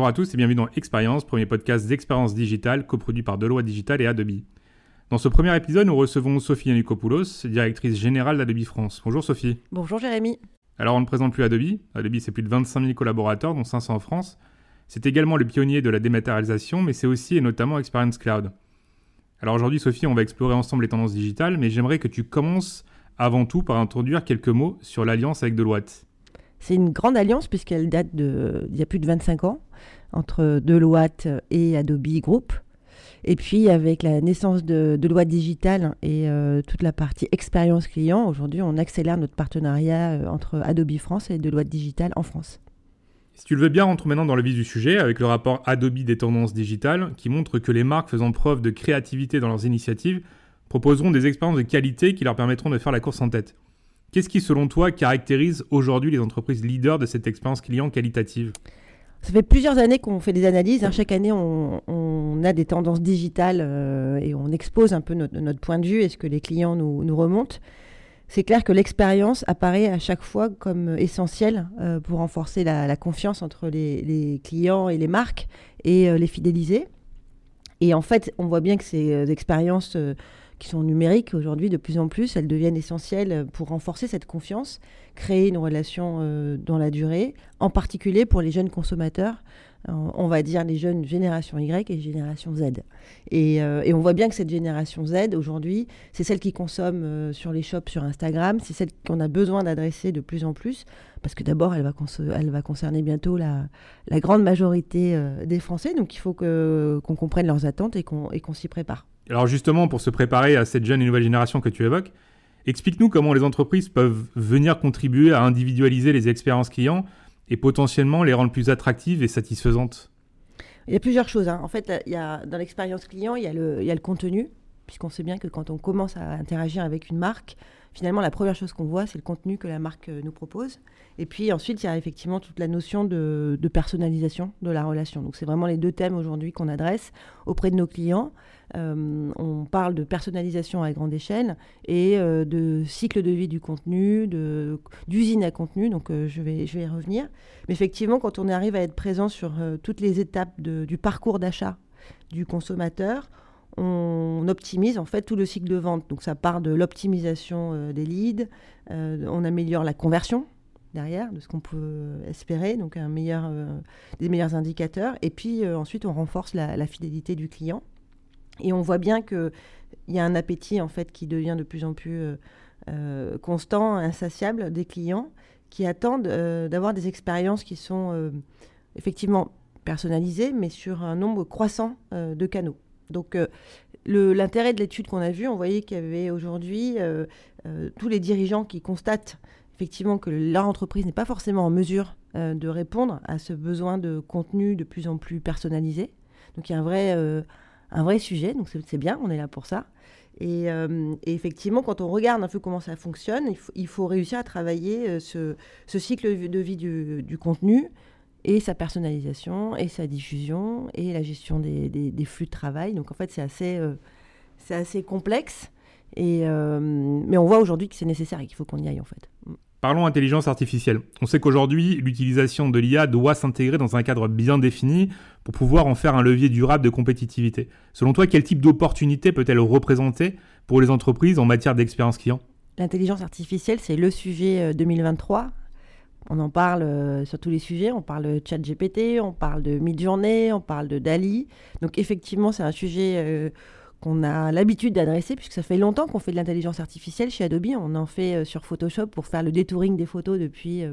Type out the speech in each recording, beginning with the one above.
Bonjour à tous et bienvenue dans Expérience, premier podcast d'expérience digitale coproduit par Deloitte Digital et Adobe. Dans ce premier épisode, nous recevons Sophie Yanikopoulos, directrice générale d'Adobe France. Bonjour Sophie. Bonjour Jérémy. Alors on ne présente plus Adobe. Adobe c'est plus de 25 000 collaborateurs, dont 500 en France. C'est également le pionnier de la dématérialisation, mais c'est aussi et notamment Experience Cloud. Alors aujourd'hui Sophie, on va explorer ensemble les tendances digitales, mais j'aimerais que tu commences avant tout par introduire quelques mots sur l'alliance avec Deloitte. C'est une grande alliance puisqu'elle date d'il y a plus de 25 ans entre Deloitte et Adobe Group. Et puis avec la naissance de Deloitte Digital et euh, toute la partie expérience client, aujourd'hui on accélère notre partenariat euh, entre Adobe France et Deloitte Digital en France. Si tu le veux bien, rentre maintenant dans le vif du sujet avec le rapport Adobe des tendances digitales qui montre que les marques faisant preuve de créativité dans leurs initiatives proposeront des expériences de qualité qui leur permettront de faire la course en tête. Qu'est-ce qui, selon toi, caractérise aujourd'hui les entreprises leaders de cette expérience client qualitative? Ça fait plusieurs années qu'on fait des analyses. Hein. Chaque année, on, a des tendances digitales euh, et on expose un peu notre, point de vue et ce que les clients nous, remontent. C'est clair que l'expérience apparaît à chaque fois comme essentielle euh, pour renforcer la, confiance entre les, clients et les marques et euh, les fidéliser. Et en fait, on voit bien que ces expériences qui sont numériques aujourd'hui de plus en plus, elles deviennent essentielles pour renforcer cette confiance, créer une relation euh, dans la durée, en particulier pour les jeunes consommateurs, euh, on va dire les jeunes génération Y et génération Z. Euh, et, on voit bien que cette génération Z, aujourd'hui, c'est celle qui consomme sur les shops sur Instagram, c'est celle qu'on a besoin d'adresser de plus en plus, parce que d'abord, elle, va elle va concerner bientôt la, la grande majorité des Français, donc il faut qu'on comprenne leurs attentes et qu'on s'y prépare. Alors justement, pour se préparer à cette jeune et nouvelle génération que tu évoques, explique-nous comment les entreprises peuvent venir contribuer à individualiser les expériences clients et potentiellement les rendre plus attractives et satisfaisantes. Il y a plusieurs choses. Hein. En fait, il y a, dans l'expérience client, il y, a le, il y a le contenu, puisqu'on sait bien que quand on commence à interagir avec une marque, finalement, la première chose qu'on voit, c'est le contenu que la marque euh, nous propose. Et puis ensuite, il y a effectivement toute la notion de, personnalisation de la relation. Donc, c'est vraiment les deux thèmes aujourd'hui qu'on adresse auprès de nos clients. Euh, on parle de personnalisation à grande échelle et euh, de cycle de vie du contenu, d'usine à contenu. Donc, je, vais, je vais y revenir. Mais effectivement, quand on arrive à être présent sur toutes les étapes du parcours d'achat du consommateur, on optimise en fait tout le cycle de vente. Donc ça part de l'optimisation euh, des leads, euh, on améliore la conversion derrière de ce qu'on peut espérer, donc euh, des meilleurs indicateurs. Et puis ensuite on renforce la, fidélité du client. Et on voit bien qu'il y a un appétit en fait qui devient de plus en plus constant, insatiable des clients qui attendent d'avoir des expériences qui sont effectivement personnalisées, mais sur un nombre croissant de canaux. Donc, euh, l'intérêt de l'étude qu'on a vue, on voyait qu'il y avait aujourd'hui euh, euh, tous les dirigeants qui constatent effectivement que leur entreprise n'est pas forcément en mesure de répondre à ce besoin de contenu de plus en plus personnalisé. Donc, il y a un vrai, un vrai sujet, donc c'est bien, on est là pour ça. Et, effectivement, quand on regarde un peu comment ça fonctionne, il faut, réussir à travailler ce, cycle de vie du contenu et sa personnalisation, et sa diffusion, et la gestion des, des, flux de travail. Donc en fait, c'est assez, euh, c'est assez complexe, et, euh, mais on voit aujourd'hui que c'est nécessaire et qu'il faut qu'on y aille en fait. Mm. Parlons intelligence artificielle. On sait qu'aujourd'hui, l'utilisation de l'IA doit s'intégrer dans un cadre bien défini pour pouvoir en faire un levier durable de compétitivité. Selon toi, quel type d'opportunité peut-elle représenter pour les entreprises en matière d'expérience client? L'intelligence artificielle, c'est le sujet 2023 euh, on en parle euh, sur tous les sujets. On parle de chat GPT, on parle de mid-journée, on parle de DALI. Donc effectivement, c'est un sujet euh, qu'on a l'habitude d'adresser puisque ça fait longtemps qu'on fait de l'intelligence artificielle chez Adobe. On en fait euh, sur Photoshop pour faire le détouring des photos depuis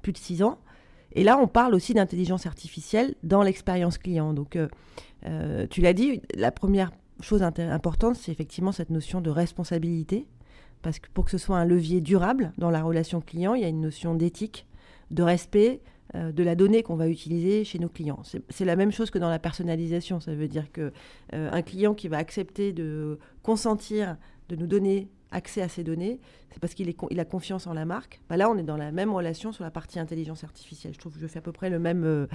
plus de six ans. Et là, on parle aussi d'intelligence artificielle dans l'expérience client. Donc, tu l'as dit, la première chose importante, c'est effectivement cette notion de responsabilité parce que pour que ce soit un levier durable dans la relation client, il y a une notion d'éthique, de respect euh, de la donnée qu'on va utiliser chez nos clients. C'est la même chose que dans la personnalisation. Ça veut dire que euh, un client qui va accepter de consentir, de nous donner accès à ces données, c'est parce qu'il il a confiance en la marque. Bah là, on est dans la même relation sur la partie intelligence artificielle. Je trouve que je fais à peu près le même, euh,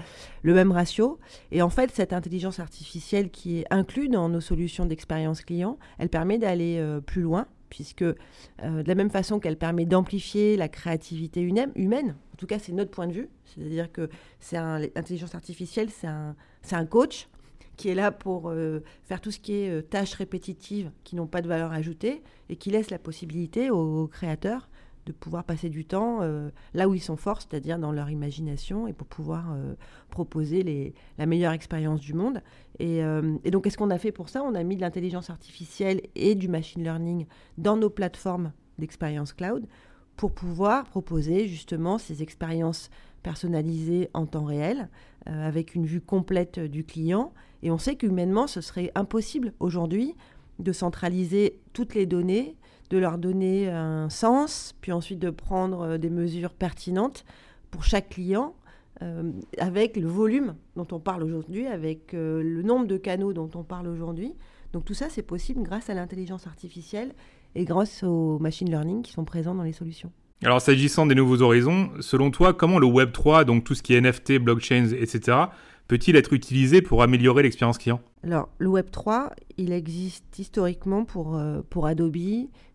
le même ratio. Et en fait, cette intelligence artificielle qui est inclue dans nos solutions d'expérience client, elle permet d'aller plus loin puisque de la même façon qu'elle permet d'amplifier la créativité humaine, en tout cas c'est notre point de vue, c'est-à-dire que c'est l'intelligence artificielle, c'est un, un, coach qui est là pour faire tout ce qui est tâches répétitives qui n'ont pas de valeur ajoutée et qui laisse la possibilité aux créateurs de pouvoir passer du temps euh, là où ils sont forts, c'est-à-dire dans leur imagination, et pour pouvoir euh, proposer les, la meilleure expérience du monde. Euh, et, donc, qu'est-ce qu'on a fait pour ça? On a mis de l'intelligence artificielle et du machine learning dans nos plateformes d'expérience cloud pour pouvoir proposer justement ces expériences personnalisées en temps réel, avec une vue complète du client. Et on sait qu'humainement, ce serait impossible aujourd'hui de centraliser toutes les données de leur donner un sens, puis ensuite de prendre euh, des mesures pertinentes pour chaque client, euh, avec le volume dont on parle aujourd'hui, avec euh, le nombre de canaux dont on parle aujourd'hui. Donc tout ça, c'est possible grâce à l'intelligence artificielle et grâce au machine learning qui sont présents dans les solutions. Alors s'agissant des nouveaux horizons, selon toi, comment le Web 3, donc tout ce qui est NFT, blockchains, etc., peut-il être utilisé pour améliorer l'expérience client? Alors, le Web3, il existe historiquement pour, euh, pour Adobe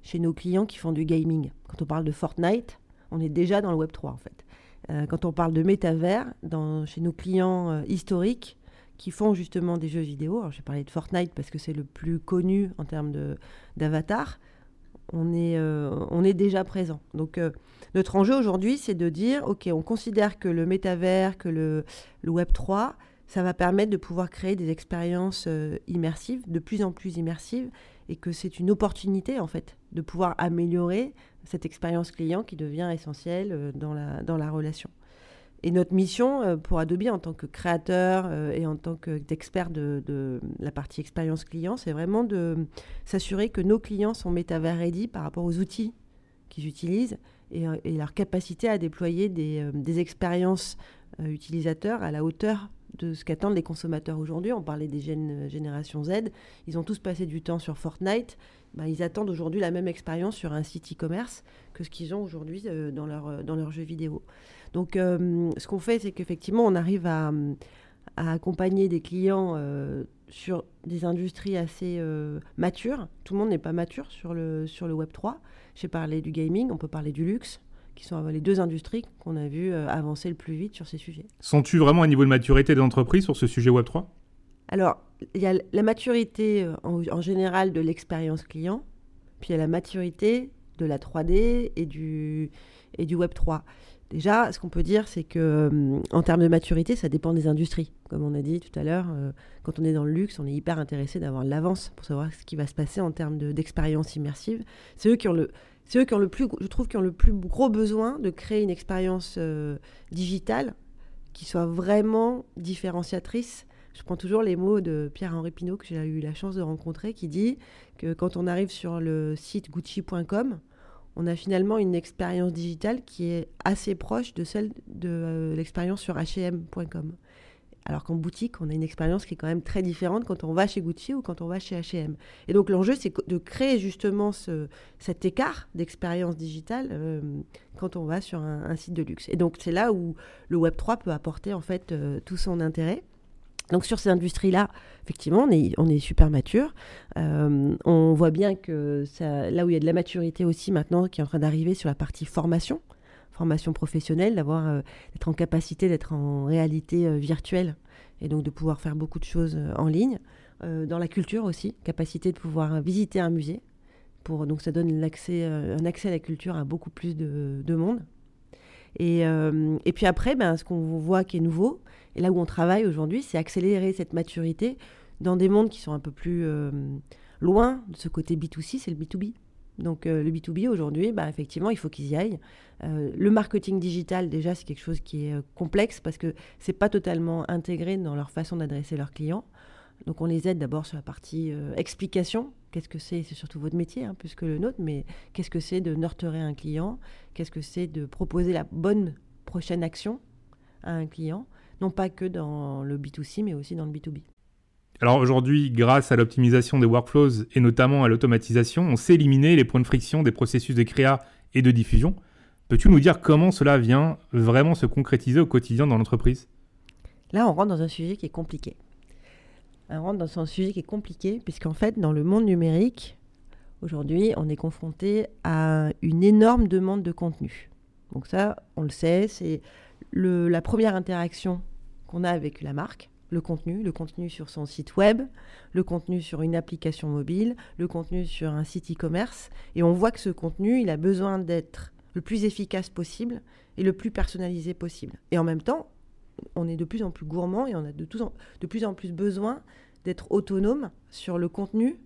chez nos clients qui font du gaming. Quand on parle de Fortnite, on est déjà dans le Web3 en fait. Euh, quand on parle de métavers, chez nos clients euh, historiques qui font justement des jeux vidéo, alors j'ai parlé de Fortnite parce que c'est le plus connu en termes d'avatar, on est, on est déjà présent. Donc notre enjeu aujourd'hui, c'est de dire, OK, on considère que le métavers, que le, Web 3, ça va permettre de pouvoir créer des expériences euh, immersives, de plus en plus immersives, et que c'est une opportunité, en fait, de pouvoir améliorer cette expérience client qui devient essentielle euh, dans la relation. Et notre mission euh, pour Adobe en tant que créateur et en tant qu'expert de, la partie expérience client, c'est vraiment de s'assurer que nos clients sont métavers ready par rapport aux outils qu'ils utilisent euh, et, leur capacité à déployer des, euh, expériences euh, utilisateurs à la hauteur de ce qu'attendent les consommateurs aujourd'hui. On parlait des jeunes générations Z. Ils ont tous passé du temps sur Fortnite. Ben, ils attendent aujourd'hui la même expérience sur un site e-commerce que ce qu'ils ont aujourd'hui dans, leur, dans leurs jeux vidéo. Donc, ce qu'on fait, c'est qu'effectivement, on arrive à, à, accompagner des clients sur des industries assez matures. Tout le monde n'est pas mature sur le, sur le Web 3. J'ai parlé du gaming, on peut parler du luxe, qui sont les deux industries qu'on a vu euh, avancer le plus vite sur ces sujets. Sens-tu vraiment un niveau de maturité des entreprises sur ce sujet Web3 Alors, il y a la maturité euh, en, général de l'expérience client, puis il y a la maturité de la 3D et du, et du Web3. Déjà, ce qu'on peut dire, c'est que euh, en termes de maturité, ça dépend des industries. Comme on a dit tout à l'heure, quand on est dans le luxe, on est hyper intéressé d'avoir l'avance pour savoir ce qui va se passer en termes d'expérience immersive. C'est eux qui ont le, c'est eux qui ont le plus, je trouve, qui ont le plus gros besoin de créer une expérience euh, digitale qui soit vraiment différenciatrice. Je prends toujours les mots de Pierre-Henri Pinault, que j'ai eu la chance de rencontrer, qui dit que quand on arrive sur le site gucci.com, on a finalement une expérience digitale qui est assez proche de celle de euh, l'expérience sur hm.com. Alors qu'en boutique, on a une expérience qui est quand même très différente quand on va chez Gucci ou quand on va chez H&M. Et donc l'enjeu, c'est de créer justement ce, cet écart d'expérience digitale euh, quand on va sur un, site de luxe. Et donc c'est là où le Web 3 peut apporter en fait euh, tout son intérêt. Donc sur ces industries-là, effectivement, on est, super mature. Euh, on voit bien que là où il y a de la maturité aussi maintenant qui est en train d'arriver sur la partie formation, formation professionnelle, d'avoir euh, d'être en capacité d'être en réalité euh, virtuelle et donc de pouvoir faire beaucoup de choses en ligne. dans la culture aussi, capacité de pouvoir visiter un musée. Pour, donc ça donne un accès à la culture à beaucoup plus de monde. Et, et, puis après, ben, ce qu'on voit qui est nouveau, et là où on travaille aujourd'hui, c'est accélérer cette maturité dans des mondes qui sont un peu plus loin de ce côté B2C, c'est le B2B. Donc le B2B aujourd'hui, bah, effectivement, il faut qu'ils y aillent. Euh, le marketing digital, déjà, c'est quelque chose qui est euh, complexe parce que c'est pas totalement intégré dans leur façon d'adresser leurs clients. Donc, on les aide d'abord sur la partie euh, explication. Qu'est-ce que c'est? C'est surtout votre métier, hein, plus que le nôtre, mais qu'est-ce que c'est de nurturer un client? Qu'est-ce que c'est de proposer la bonne prochaine action à un client? Non pas que dans le B2C, mais aussi dans le B2B. Alors aujourd'hui, grâce à l'optimisation des workflows et notamment à l'automatisation, on sait éliminer les points de friction des processus de créa et de diffusion. Peux-tu nous dire comment cela vient vraiment se concrétiser au quotidien dans l'entreprise? Là, on rentre dans un sujet qui est compliqué. On rentre dans un sujet qui est compliqué, puisqu'en fait, dans le monde numérique, aujourd'hui, on est confronté à une énorme demande de contenu. Donc ça, on le sait, c'est la première interaction qu'on a avec la marque, le contenu, le contenu sur son site web, le contenu sur une application mobile, le contenu sur un site e-commerce. Et on voit que ce contenu, il a besoin d'être le plus efficace possible et le plus personnalisé possible. Et en même temps, on est de plus en plus gourmand et on a de, plus en plus besoin d'être autonome sur le contenu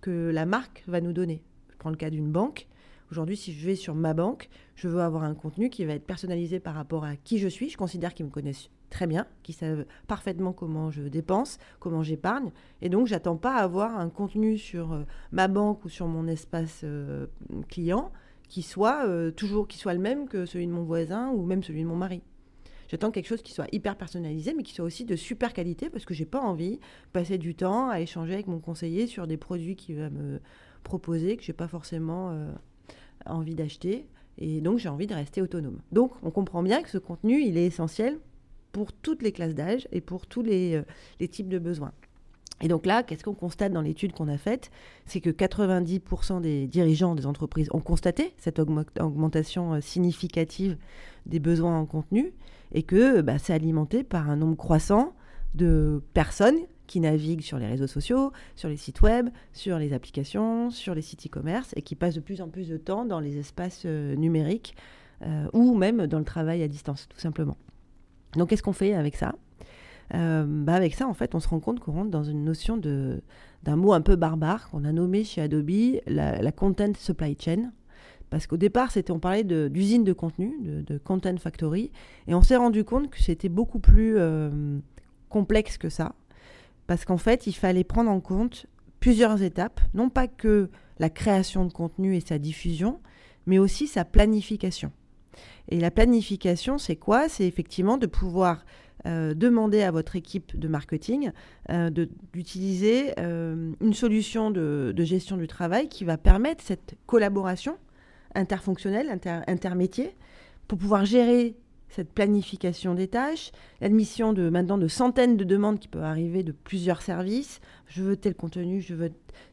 que la marque va nous donner. Je prends le cas d'une banque. Aujourd'hui, si je vais sur ma banque, je veux avoir un contenu qui va être personnalisé par rapport à qui je suis. Je considère qu'ils me connaissent très bien, qu'ils savent parfaitement comment je dépense, comment j'épargne. Et donc, j'attends pas avoir un contenu sur euh, ma banque ou sur mon espace euh, client qui soit euh, toujours qui soit le même que celui de mon voisin ou même celui de mon mari. J'attends quelque chose qui soit hyper personnalisé, mais qui soit aussi de super qualité parce que j'ai pas envie de passer du temps à échanger avec mon conseiller sur des produits qu'il va me proposer que j'ai pas forcément envie d'acheter. Et donc, j'ai envie de rester autonome. Donc, on comprend bien que ce contenu, il est essentiel pour toutes les classes d'âge et pour tous les, euh, les, types de besoins. Et donc là, qu'est-ce qu'on constate dans l'étude qu'on a faite? C'est que 90% des dirigeants des entreprises ont constaté cette augmentation euh, significative des besoins en contenu et que bah, c'est alimenté par un nombre croissant de personnes qui naviguent sur les réseaux sociaux, sur les sites web, sur les applications, sur les sites e-commerce et qui passent de plus en plus de temps dans les espaces euh, numériques euh, ou même dans le travail à distance, tout simplement. Donc, qu'est-ce qu'on fait avec ça? Euh, bah Avec ça, en fait, on se rend compte qu'on rentre dans une notion de, d'un mot un peu barbare qu'on a nommé chez Adobe la, content supply chain. Parce qu'au départ, c'était, on parlait d'usine de, contenu, de, content factory, et on s'est rendu compte que c'était beaucoup plus complexe que ça parce qu'en fait, il fallait prendre en compte plusieurs étapes, non pas que la création de contenu et sa diffusion, mais aussi sa planification. Et la planification, c'est quoi? C'est effectivement de pouvoir euh, demander à votre équipe de marketing euh, d'utiliser euh, une solution de, gestion du travail qui va permettre cette collaboration interfonctionnelle, inter intermétier, pour pouvoir gérer cette planification des tâches, l'admission de maintenant de centaines de demandes qui peuvent arriver de plusieurs services. Je veux tel contenu, je veux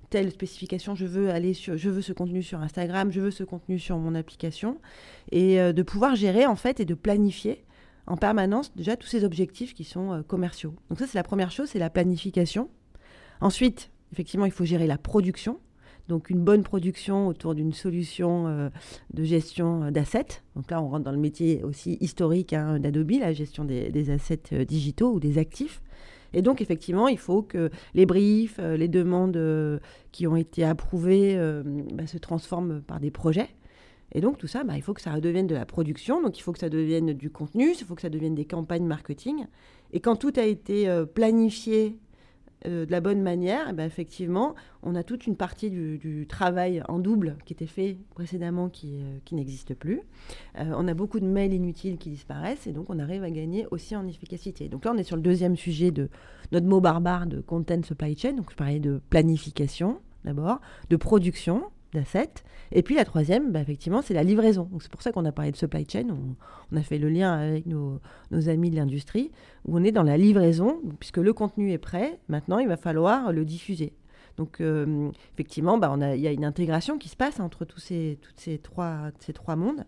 telle spécification, je veux aller sur, je veux ce contenu sur Instagram, je veux ce contenu sur mon application, et de pouvoir gérer en fait et de planifier en permanence déjà tous ces objectifs qui sont euh, commerciaux. Donc ça c'est la première chose, c'est la planification. Ensuite, effectivement, il faut gérer la production. Donc une bonne production autour d'une solution euh, de gestion euh, d'assets. Donc là, on rentre dans le métier aussi historique hein, d'Adobe, la gestion des, assets digitaux ou des actifs. Et donc, effectivement, il faut que les briefs, les demandes qui ont été approuvées bah, se transforment par des projets. Et donc, tout ça, bah, il faut que ça redevienne de la production, donc il faut que ça devienne du contenu, il faut que ça devienne des campagnes marketing. Et quand tout a été planifié euh, de la bonne manière, eh ben, effectivement, on a toute une partie du, travail en double qui était fait précédemment qui, euh, qui n'existe plus. Euh, on a beaucoup de mails inutiles qui disparaissent et donc on arrive à gagner aussi en efficacité. Donc là, on est sur le deuxième sujet de notre mot barbare de content supply chain. Donc je parlais de planification d'abord, de production Et puis la troisième, bah, effectivement, c'est la livraison. C'est pour ça qu'on a parlé de supply chain. On, a fait le lien avec nos, amis de l'industrie, où on est dans la livraison, puisque le contenu est prêt. Maintenant, il va falloir le diffuser. Donc euh, effectivement, bah, il y a une intégration qui se passe entre tous ces trois mondes.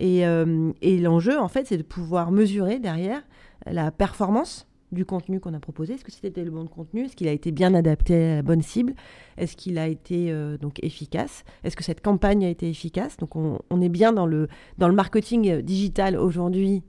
Et, euh, et l'enjeu, en fait, c'est de pouvoir mesurer derrière la performance du contenu qu'on a proposé. Est-ce que c'était le bon contenu? Est-ce qu'il a été bien adapté à la bonne cible? Est-ce qu'il a été euh, donc efficace? Est-ce que cette campagne a été efficace? Donc on, est bien dans le, dans le marketing euh, digital aujourd'hui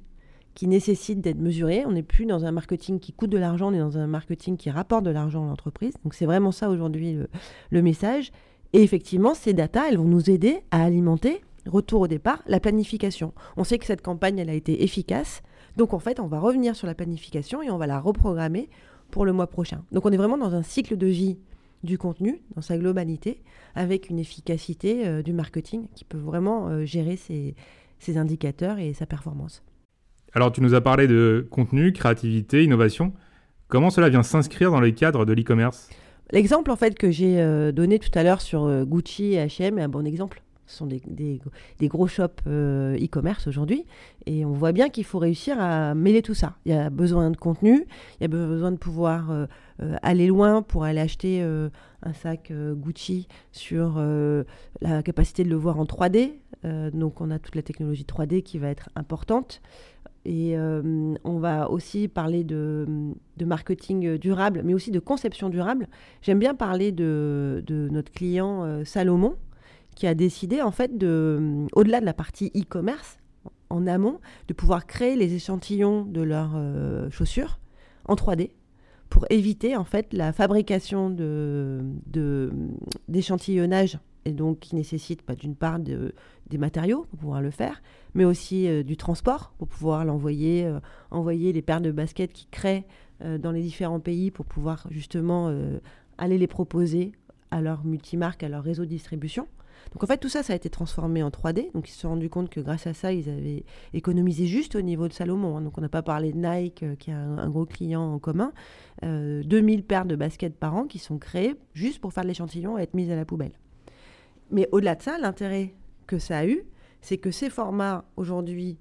qui nécessite d'être mesuré. On n'est plus dans un marketing qui coûte de l'argent, on est dans un marketing qui rapporte de l'argent à l'entreprise. Donc c'est vraiment ça aujourd'hui le, le message. Et effectivement, ces datas, elles vont nous aider à alimenter, retour au départ, la planification. On sait que cette campagne, elle a été efficace donc en fait, on va revenir sur la planification et on va la reprogrammer pour le mois prochain. Donc on est vraiment dans un cycle de vie du contenu dans sa globalité, avec une efficacité euh, du marketing qui peut vraiment euh, gérer ses, indicateurs et sa performance. Alors tu nous as parlé de contenu, créativité, innovation. Comment cela vient s'inscrire dans les cadres de l'e-commerce? L'exemple en fait que j'ai euh, donné tout à l'heure sur Gucci et H&M est un bon exemple. Ce sont des, gros shops euh, e-commerce aujourd'hui. Et on voit bien qu'il faut réussir à mêler tout ça. Il y a besoin de contenu, il y a besoin de pouvoir euh, euh, aller loin pour aller acheter un sac Gucci sur la capacité de le voir en 3D. donc on a toute la technologie 3D qui va être importante. Et on va aussi parler de, marketing durable, mais aussi de conception durable. J'aime bien parler de, de notre client Salomon, qui a décidé, en fait, de, euh, au-delà de la partie e-commerce, en amont, de pouvoir créer les échantillons de leurs euh, chaussures en 3D pour éviter, en fait, la fabrication de, d'échantillonnage et donc qui nécessite bah, d'une part de, des matériaux pour pouvoir le faire, mais aussi euh, du transport pour pouvoir l'envoyer, envoyer les paires de baskets qui créent dans les différents pays pour pouvoir justement aller les proposer à leur multimarque, à leur réseau de distribution. Donc en fait, tout ça, ça a été transformé en 3D. Donc ils se sont rendus compte que grâce à ça, ils avaient économisé juste au niveau de Salomon. Hein. Donc on n'a pas parlé de Nike, euh, qui a un, gros client en commun. 2000 euh, paires de baskets par an qui sont créées juste pour faire l'échantillon et être mises à la poubelle. Mais au-delà de ça, l'intérêt que ça a eu, c'est que ces formats aujourd'hui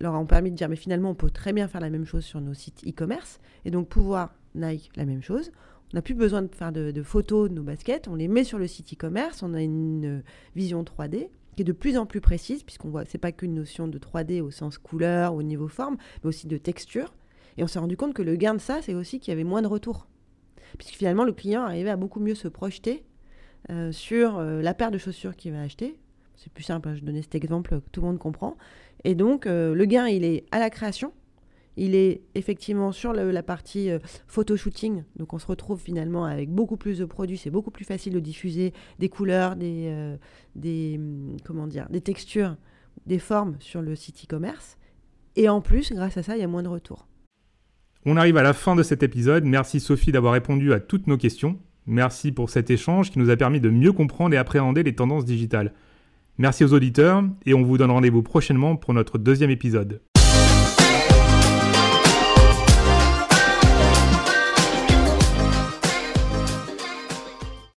leur ont permis de dire mais finalement on peut très bien faire la même chose sur nos sites e-commerce et donc pouvoir Nike la même chose on n'a plus besoin de faire de, photos de nos baskets, on les met sur le site e-commerce, on a une euh, vision 3D qui est de plus en plus précise, puisqu'on voit, c'est pas qu'une notion de 3D au sens couleur, au niveau forme, mais aussi de texture. Et on s'est rendu compte que le gain de ça, c'est aussi qu'il y avait moins de retours. Puisque finalement, le client arrivait à beaucoup mieux se projeter euh, sur euh, la paire de chaussures qu'il va acheter. C'est plus simple, hein, je donnais cet exemple que tout le monde comprend. Et donc, le gain, il est à la création, il est effectivement sur la partie euh, photo shooting, donc on se retrouve finalement avec beaucoup plus de produits, c'est beaucoup plus facile de diffuser des couleurs, des, euh, des, hum, des textures, des formes sur le site e-commerce. Et en plus, grâce à ça, il y a moins de retours. On arrive à la fin de cet épisode. Merci Sophie d'avoir répondu à toutes nos questions. Merci pour cet échange qui nous a permis de mieux comprendre et appréhender les tendances digitales. Merci aux auditeurs et on vous donne rendez-vous prochainement pour notre deuxième épisode.